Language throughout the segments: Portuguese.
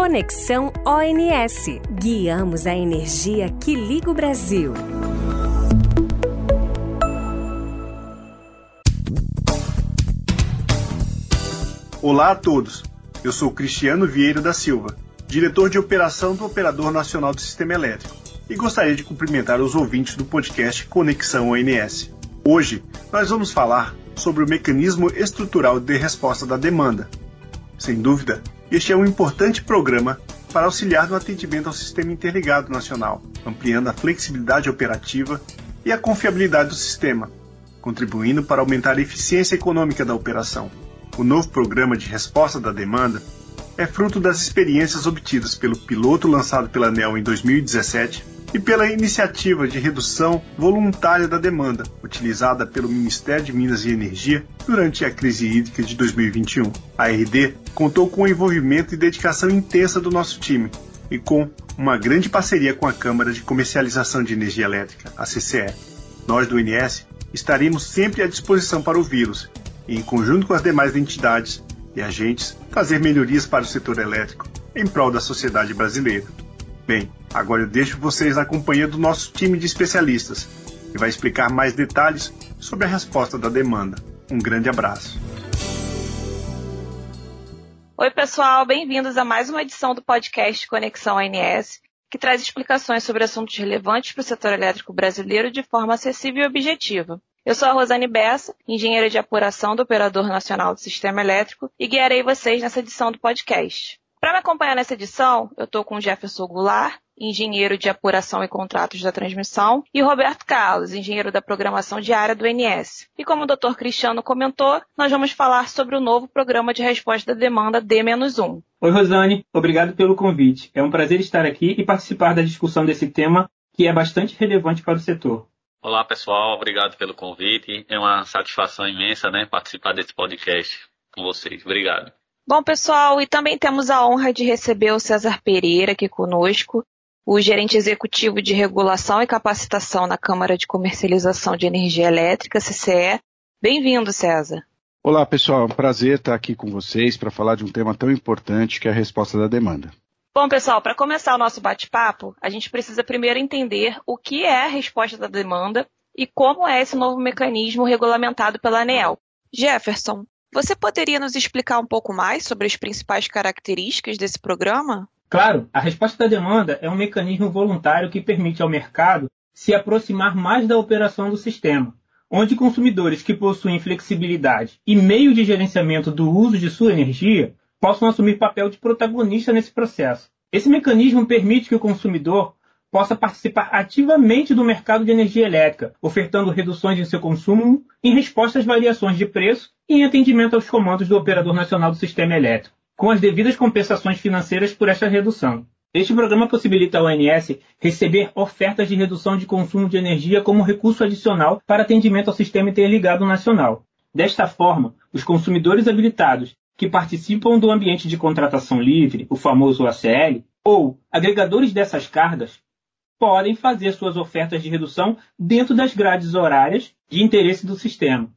Conexão ONS. Guiamos a energia que liga o Brasil. Olá a todos. Eu sou Cristiano Vieira da Silva, diretor de operação do Operador Nacional do Sistema Elétrico, e gostaria de cumprimentar os ouvintes do podcast Conexão ONS. Hoje, nós vamos falar sobre o mecanismo estrutural de resposta da demanda. Sem dúvida, este é um importante programa para auxiliar no atendimento ao Sistema Interligado Nacional, ampliando a flexibilidade operativa e a confiabilidade do sistema, contribuindo para aumentar a eficiência econômica da operação. O novo programa de resposta da demanda é fruto das experiências obtidas pelo piloto lançado pela ANEL em 2017 e pela iniciativa de redução voluntária da demanda, utilizada pelo Ministério de Minas e Energia durante a crise hídrica de 2021. A RD contou com o envolvimento e dedicação intensa do nosso time e com uma grande parceria com a Câmara de Comercialização de Energia Elétrica, a CCE. Nós do INS estaremos sempre à disposição para ouvi-los e, em conjunto com as demais entidades e agentes, fazer melhorias para o setor elétrico em prol da sociedade brasileira. Bem, agora eu deixo vocês na companhia do nosso time de especialistas, que vai explicar mais detalhes sobre a resposta da demanda. Um grande abraço. Oi, pessoal, bem-vindos a mais uma edição do podcast Conexão ANS, que traz explicações sobre assuntos relevantes para o setor elétrico brasileiro de forma acessível e objetiva. Eu sou a Rosane Bessa, engenheira de apuração do Operador Nacional do Sistema Elétrico e guiarei vocês nessa edição do podcast. Para me acompanhar nessa edição, eu estou com o Jefferson Goulart, engenheiro de apuração e contratos da transmissão, e Roberto Carlos, engenheiro da programação diária do NS. E como o Dr. Cristiano comentou, nós vamos falar sobre o novo programa de resposta da demanda D-1. Oi, Rosane, obrigado pelo convite. É um prazer estar aqui e participar da discussão desse tema que é bastante relevante para o setor. Olá, pessoal. Obrigado pelo convite. É uma satisfação imensa, né, participar desse podcast com vocês. Obrigado. Bom, pessoal, e também temos a honra de receber o César Pereira aqui conosco, o gerente executivo de regulação e capacitação na Câmara de Comercialização de Energia Elétrica, CCE. Bem-vindo, César. Olá, pessoal. É um prazer estar aqui com vocês para falar de um tema tão importante que é a resposta da demanda. Bom, pessoal, para começar o nosso bate-papo, a gente precisa primeiro entender o que é a resposta da demanda e como é esse novo mecanismo regulamentado pela ANEEL. Jefferson, você poderia nos explicar um pouco mais sobre as principais características desse programa? Claro, a resposta da demanda é um mecanismo voluntário que permite ao mercado se aproximar mais da operação do sistema, onde consumidores que possuem flexibilidade e meio de gerenciamento do uso de sua energia possam assumir papel de protagonista nesse processo. Esse mecanismo permite que o consumidor possa participar ativamente do mercado de energia elétrica, ofertando reduções em seu consumo em resposta às variações de preço e em atendimento aos comandos do Operador Nacional do Sistema Elétrico, com as devidas compensações financeiras por esta redução. Este programa possibilita ao ONS receber ofertas de redução de consumo de energia como recurso adicional para atendimento ao Sistema Interligado Nacional. Desta forma, os consumidores habilitados que participam do ambiente de contratação livre, o famoso ACL, ou agregadores dessas cargas, podem fazer suas ofertas de redução dentro das grades horárias de interesse do sistema.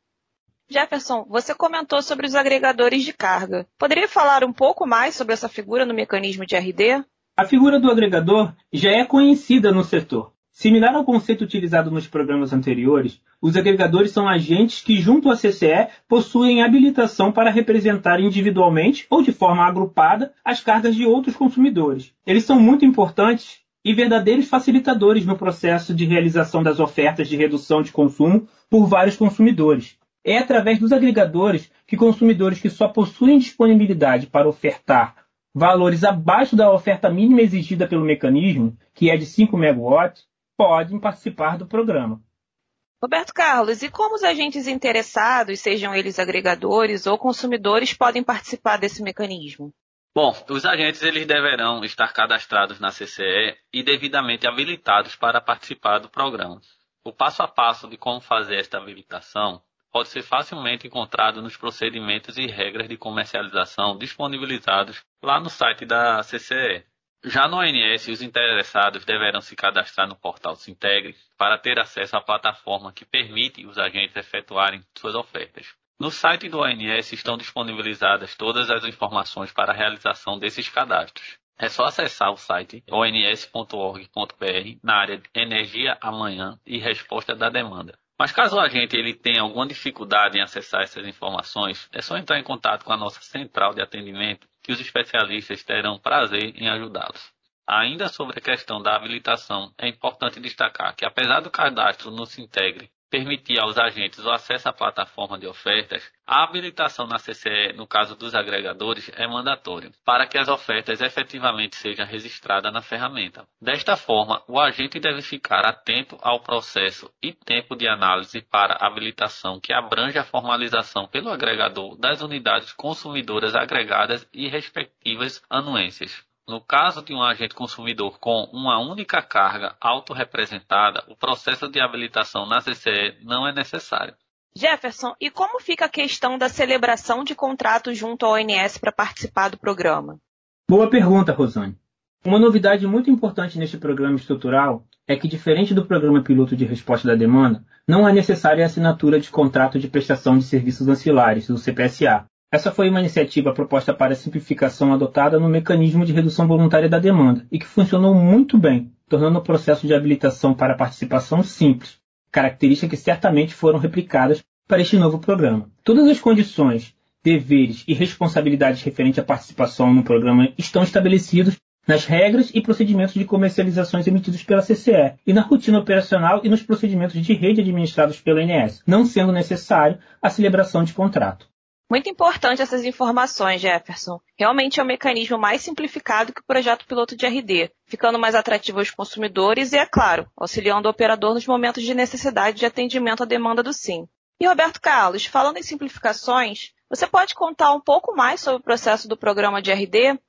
Jefferson, você comentou sobre os agregadores de carga. Poderia falar um pouco mais sobre essa figura no mecanismo de RD? A figura do agregador já é conhecida no setor. Similar ao conceito utilizado nos programas anteriores, os agregadores são agentes que, junto à CCE, possuem habilitação para representar individualmente ou de forma agrupada as cargas de outros consumidores. Eles são muito importantes e verdadeiros facilitadores no processo de realização das ofertas de redução de consumo por vários consumidores. É através dos agregadores que consumidores que só possuem disponibilidade para ofertar valores abaixo da oferta mínima exigida pelo mecanismo, que é de 5 MW, podem participar do programa. Roberto Carlos, e como os agentes interessados, sejam eles agregadores ou consumidores, podem participar desse mecanismo? Bom, os agentes eles deverão estar cadastrados na CCE e devidamente habilitados para participar do programa. O passo a passo de como fazer esta habilitação pode ser facilmente encontrado nos procedimentos e regras de comercialização disponibilizados lá no site da CCE. Já no ONS, os interessados deverão se cadastrar no portal Sintegre para ter acesso à plataforma que permite os agentes efetuarem suas ofertas. No site do ONS estão disponibilizadas todas as informações para a realização desses cadastros. É só acessar o site ons.org.br na área Energia Amanhã e Resposta da Demanda. Mas caso o agente ele tenha alguma dificuldade em acessar essas informações, é só entrar em contato com a nossa central de atendimento que os especialistas terão prazer em ajudá-los. Ainda sobre a questão da habilitação, é importante destacar que apesar do cadastro no Sintegre permitir aos agentes o acesso à plataforma de ofertas, a habilitação na CCE, no caso dos agregadores, é mandatório, para que as ofertas efetivamente sejam registradas na ferramenta. Desta forma, o agente deve ficar atento ao processo e tempo de análise para habilitação que abrange a formalização pelo agregador das unidades consumidoras agregadas e respectivas anuências. No caso de um agente consumidor com uma única carga autorrepresentada, o processo de habilitação na CCE não é necessário. Jefferson, e como fica a questão da celebração de contrato junto ao ONS para participar do programa? Boa pergunta, Rosane. Uma novidade muito importante neste programa estrutural é que, diferente do programa piloto de resposta da demanda, não é necessária a assinatura de contrato de prestação de serviços ancilares, do CPSA, essa foi uma iniciativa proposta para simplificação adotada no mecanismo de redução voluntária da demanda e que funcionou muito bem, tornando o processo de habilitação para participação simples, características que certamente foram replicadas para este novo programa. Todas as condições, deveres e responsabilidades referentes à participação no programa estão estabelecidos nas regras e procedimentos de comercializações emitidos pela CCE e na rotina operacional e nos procedimentos de rede administrados pela INS, não sendo necessário a celebração de contrato. Muito importante essas informações, Jefferson. Realmente é um mecanismo mais simplificado que o projeto piloto de RD, ficando mais atrativo aos consumidores e, é claro, auxiliando o operador nos momentos de necessidade de atendimento à demanda do SIM. E Roberto Carlos, falando em simplificações, você pode contar um pouco mais sobre o processo do programa de RD?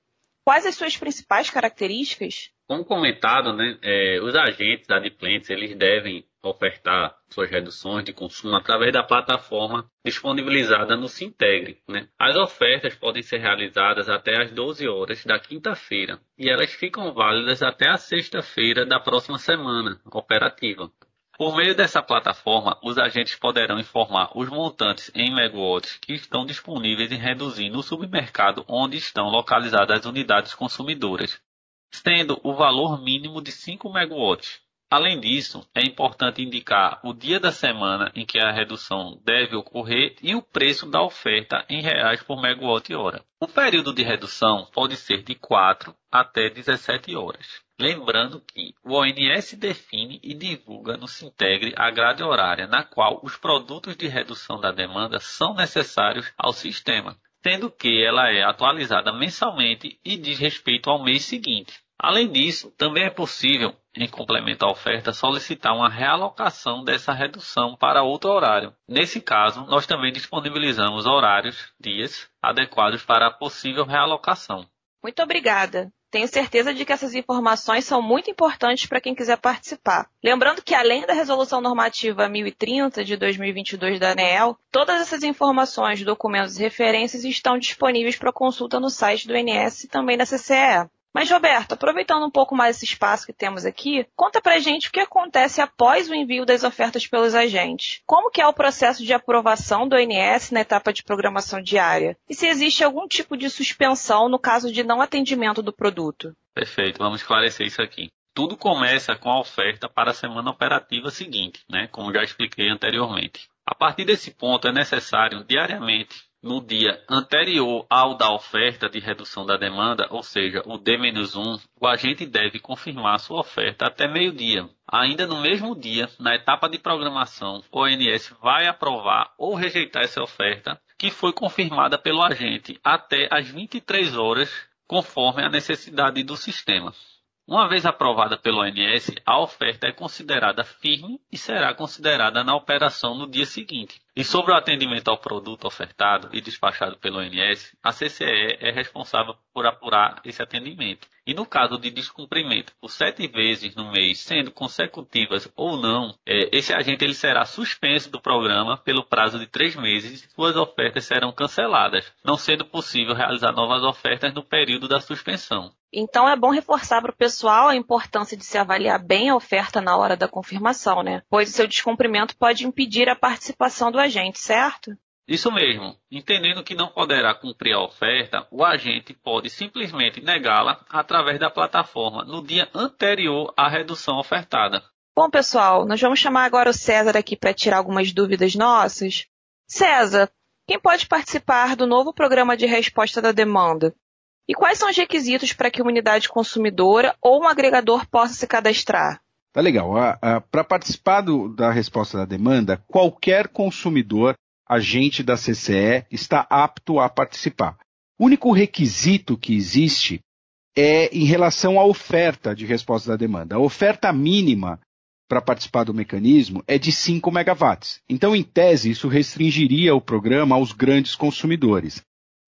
Quais as suas principais características? Como comentado, né, é, os agentes adimplentes eles devem ofertar suas reduções de consumo através da plataforma disponibilizada no Sintegre. Né? As ofertas podem ser realizadas até às 12 horas da quinta-feira e elas ficam válidas até a sexta-feira da próxima semana operativa. Por meio dessa plataforma, os agentes poderão informar os montantes em megawatts que estão disponíveis em reduzir no submercado onde estão localizadas as unidades consumidoras, sendo o valor mínimo de 5 megawatts Além disso, é importante indicar o dia da semana em que a redução deve ocorrer e o preço da oferta em reais por megawatt-hora. O período de redução pode ser de 4 até 17 horas. Lembrando que o ONS define e divulga no Sintegre a grade horária na qual os produtos de redução da demanda são necessários ao sistema, sendo que ela é atualizada mensalmente e diz respeito ao mês seguinte. Além disso, também é possível, em complemento à oferta, solicitar uma realocação dessa redução para outro horário. Nesse caso, nós também disponibilizamos horários, dias, adequados para a possível realocação. Muito obrigada. Tenho certeza de que essas informações são muito importantes para quem quiser participar. Lembrando que, além da Resolução Normativa 1030 de 2022 da ANEEL, todas essas informações, documentos e referências estão disponíveis para consulta no site do INS e também da CCE. Mas, Roberto, aproveitando um pouco mais esse espaço que temos aqui, conta pra gente o que acontece após o envio das ofertas pelos agentes. Como que é o processo de aprovação do ONS na etapa de programação diária? E se existe algum tipo de suspensão no caso de não atendimento do produto? Perfeito, vamos esclarecer isso aqui. Tudo começa com a oferta para a semana operativa seguinte, né? como já expliquei anteriormente. A partir desse ponto, é necessário diariamente no dia anterior ao da oferta de redução da demanda, ou seja, o D-1, o agente deve confirmar sua oferta até meio-dia. Ainda no mesmo dia, na etapa de programação, o ONS vai aprovar ou rejeitar essa oferta, que foi confirmada pelo agente até às 23 horas, conforme a necessidade do sistema. Uma vez aprovada pelo ONS, a oferta é considerada firme e será considerada na operação no dia seguinte. E sobre o atendimento ao produto ofertado e despachado pelo ONS, a CCE é responsável por apurar esse atendimento. E no caso de descumprimento por sete vezes no mês, sendo consecutivas ou não, é, esse agente ele será suspenso do programa pelo prazo de três meses e suas ofertas serão canceladas, não sendo possível realizar novas ofertas no período da suspensão. Então é bom reforçar para o pessoal a importância de se avaliar bem a oferta na hora da confirmação, né? Pois o seu descumprimento pode impedir a participação do agente, certo? Isso mesmo. Entendendo que não poderá cumprir a oferta, o agente pode simplesmente negá-la através da plataforma no dia anterior à redução ofertada. Bom, pessoal, nós vamos chamar agora o César aqui para tirar algumas dúvidas nossas. César, quem pode participar do novo programa de resposta da demanda? E quais são os requisitos para que uma unidade consumidora ou um agregador possa se cadastrar? Tá legal. Para participar do, da resposta da demanda, qualquer consumidor agente da CCE está apto a participar. O único requisito que existe é em relação à oferta de resposta da demanda. A oferta mínima para participar do mecanismo é de 5 megawatts. Então, em tese, isso restringiria o programa aos grandes consumidores.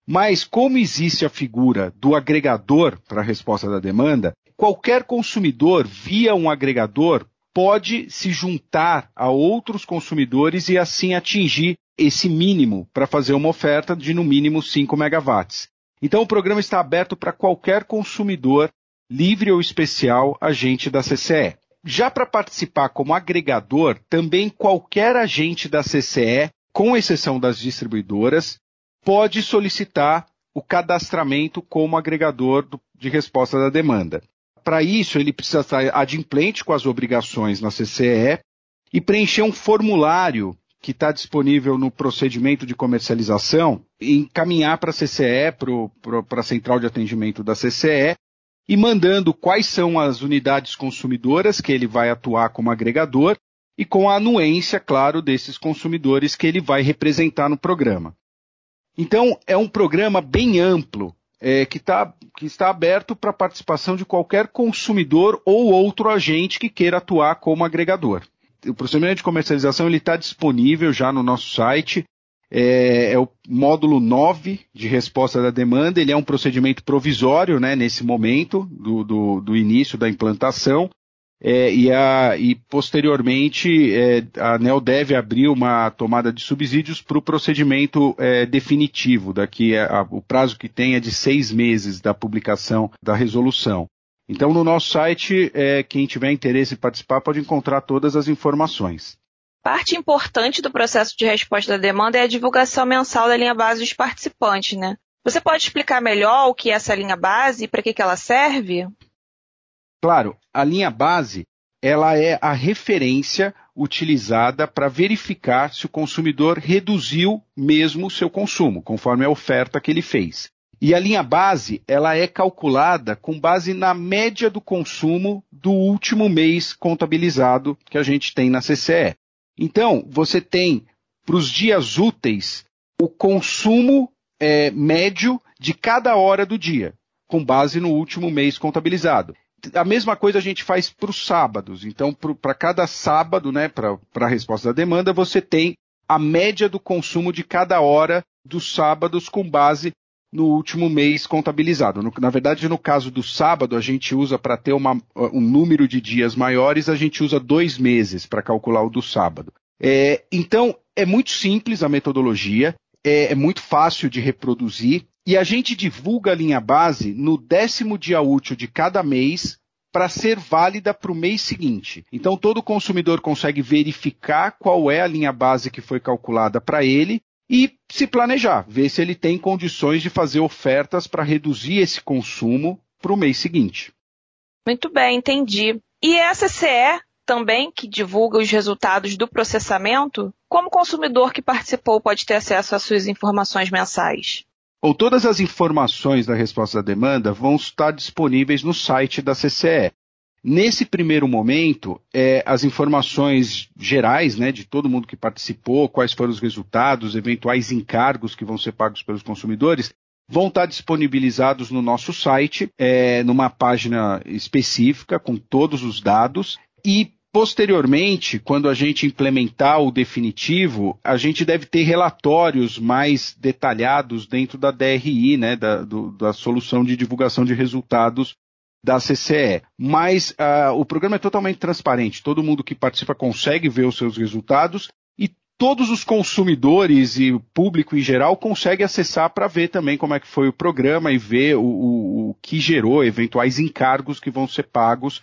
Mas, como existe a figura do agregador para a resposta da demanda, qualquer consumidor, via um agregador, pode se juntar a outros consumidores e assim atingir esse mínimo para fazer uma oferta de no mínimo 5 megawatts. Então o programa está aberto para qualquer consumidor, livre ou especial, agente da CCE. Já para participar como agregador, também qualquer agente da CCE, com exceção das distribuidoras, pode solicitar o cadastramento como agregador do, de resposta da demanda. Para isso, ele precisa estar adimplente com as obrigações na CCE e preencher um formulário que está disponível no procedimento de comercialização, encaminhar para a CCE, para a central de atendimento da CCE, e mandando quais são as unidades consumidoras que ele vai atuar como agregador e com a anuência, claro, desses consumidores que ele vai representar no programa. Então, é um programa bem amplo, é, que, tá, que está aberto para a participação de qualquer consumidor ou outro agente que queira atuar como agregador o procedimento de comercialização está disponível já no nosso site. É, é, o módulo 9 de resposta da demanda. Ele é um procedimento provisório né, nesse momento do, do, do início da implantação. É, e, a, e, posteriormente é, a ANEL deve abrir uma tomada de subsídios para o procedimento é, definitivo. Daqui é, a, o prazo que tem é de seis meses da publicação da resolução. Então, no nosso site, é, quem tiver interesse em participar pode encontrar todas as informações. Parte importante do processo de resposta da demanda é a divulgação mensal da linha base dos participantes, né? Você pode explicar melhor o que é essa linha base e para que, que ela serve? Claro, a linha base ela é a referência utilizada para verificar se o consumidor reduziu mesmo o seu consumo, conforme a oferta que ele fez. E a linha base, ela é calculada com base na média do consumo do último mês contabilizado que a gente tem na CCE. Então, você tem para os dias úteis o consumo é, médio de cada hora do dia, com base no último mês contabilizado. A mesma coisa a gente faz para os sábados. Então, para cada sábado, né, para a resposta da demanda, você tem a média do consumo de cada hora dos sábados com base no último mês contabilizado. No, na verdade, no caso do sábado, a gente usa para ter uma, um número de dias maiores, a gente usa dois meses para calcular o do sábado. É, então, é muito simples a metodologia, é, é muito fácil de reproduzir e a gente divulga a linha base no décimo dia útil de cada mês para ser válida para o mês seguinte. Então, todo consumidor consegue verificar qual é a linha base que foi calculada para ele e se planejar, ver se ele tem condições de fazer ofertas para reduzir esse consumo para o mês seguinte. Muito bem, entendi. E a CCE também, que divulga os resultados do processamento, como consumidor que participou pode ter acesso às suas informações mensais? Ou todas as informações da resposta à demanda vão estar disponíveis no site da CCE. Nesse primeiro momento, é, as informações gerais né, de todo mundo que participou, quais foram os resultados, eventuais encargos que vão ser pagos pelos consumidores, vão estar disponibilizados no nosso site, é, numa página específica com todos os dados. E Posteriormente, quando a gente implementar o definitivo, a gente deve ter relatórios mais detalhados dentro da DRI, né, da, do, da solução de divulgação de resultados da CCE. Mas uh, o programa é totalmente transparente, todo mundo que participa consegue ver os seus resultados e todos os consumidores e o público em geral consegue acessar para ver também como é que foi o programa e ver o, o, o que gerou eventuais encargos que vão ser pagos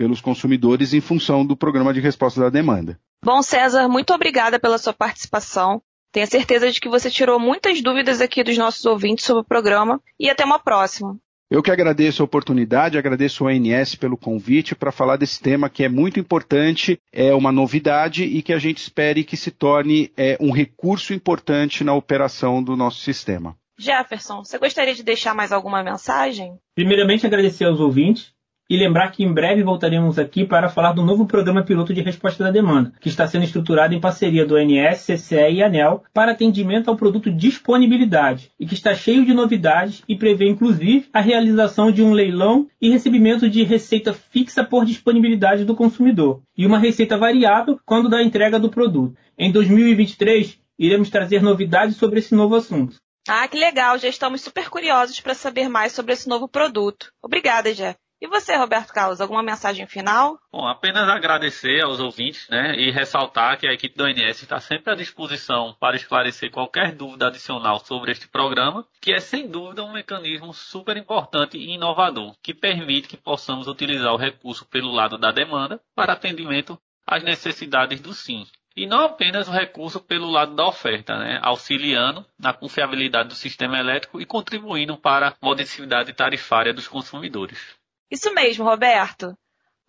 pelos consumidores em função do programa de resposta da demanda. Bom, César, muito obrigada pela sua participação. Tenho certeza de que você tirou muitas dúvidas aqui dos nossos ouvintes sobre o programa e até uma próxima. Eu que agradeço a oportunidade, agradeço ao ONS pelo convite para falar desse tema que é muito importante, é uma novidade e que a gente espere que se torne é, um recurso importante na operação do nosso sistema. Jefferson, você gostaria de deixar mais alguma mensagem? Primeiramente, agradecer aos ouvintes e lembrar que em breve voltaremos aqui para falar do novo programa piloto de resposta da demanda, que está sendo estruturado em parceria do ONS, CCE e ANEL para atendimento ao produto disponibilidade e que está cheio de novidades e prevê inclusive a realização de um leilão e recebimento de receita fixa por disponibilidade do consumidor e uma receita variável quando da entrega do produto. Em 2023, iremos trazer novidades sobre esse novo assunto. Ah, que legal! Já estamos super curiosos para saber mais sobre esse novo produto. Obrigada, Jeff. E você, Roberto Carlos, alguma mensagem final? Bom, apenas agradecer aos ouvintes né, e ressaltar que a equipe do ONS está sempre à disposição para esclarecer qualquer dúvida adicional sobre este programa, que é sem dúvida um mecanismo super importante e inovador, que permite que possamos utilizar o recurso pelo lado da demanda para atendimento às necessidades do SIM. E não apenas o recurso pelo lado da oferta, né, auxiliando na confiabilidade do sistema elétrico e contribuindo para a modicidade tarifária dos consumidores. Isso mesmo, Roberto.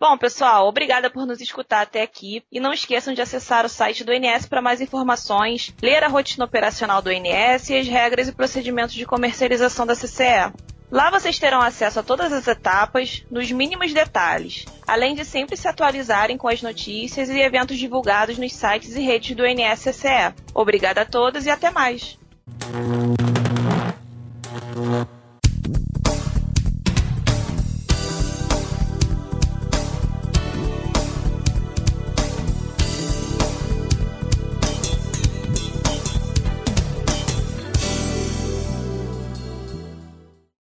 Bom, pessoal, obrigada por nos escutar até aqui e não esqueçam de acessar o site do INS para mais informações, ler a rotina operacional do INS e as regras e procedimentos de comercialização da CCE. Lá vocês terão acesso a todas as etapas, nos mínimos detalhes, além de sempre se atualizarem com as notícias e eventos divulgados nos sites e redes do INSCE. Obrigada a todos e até mais!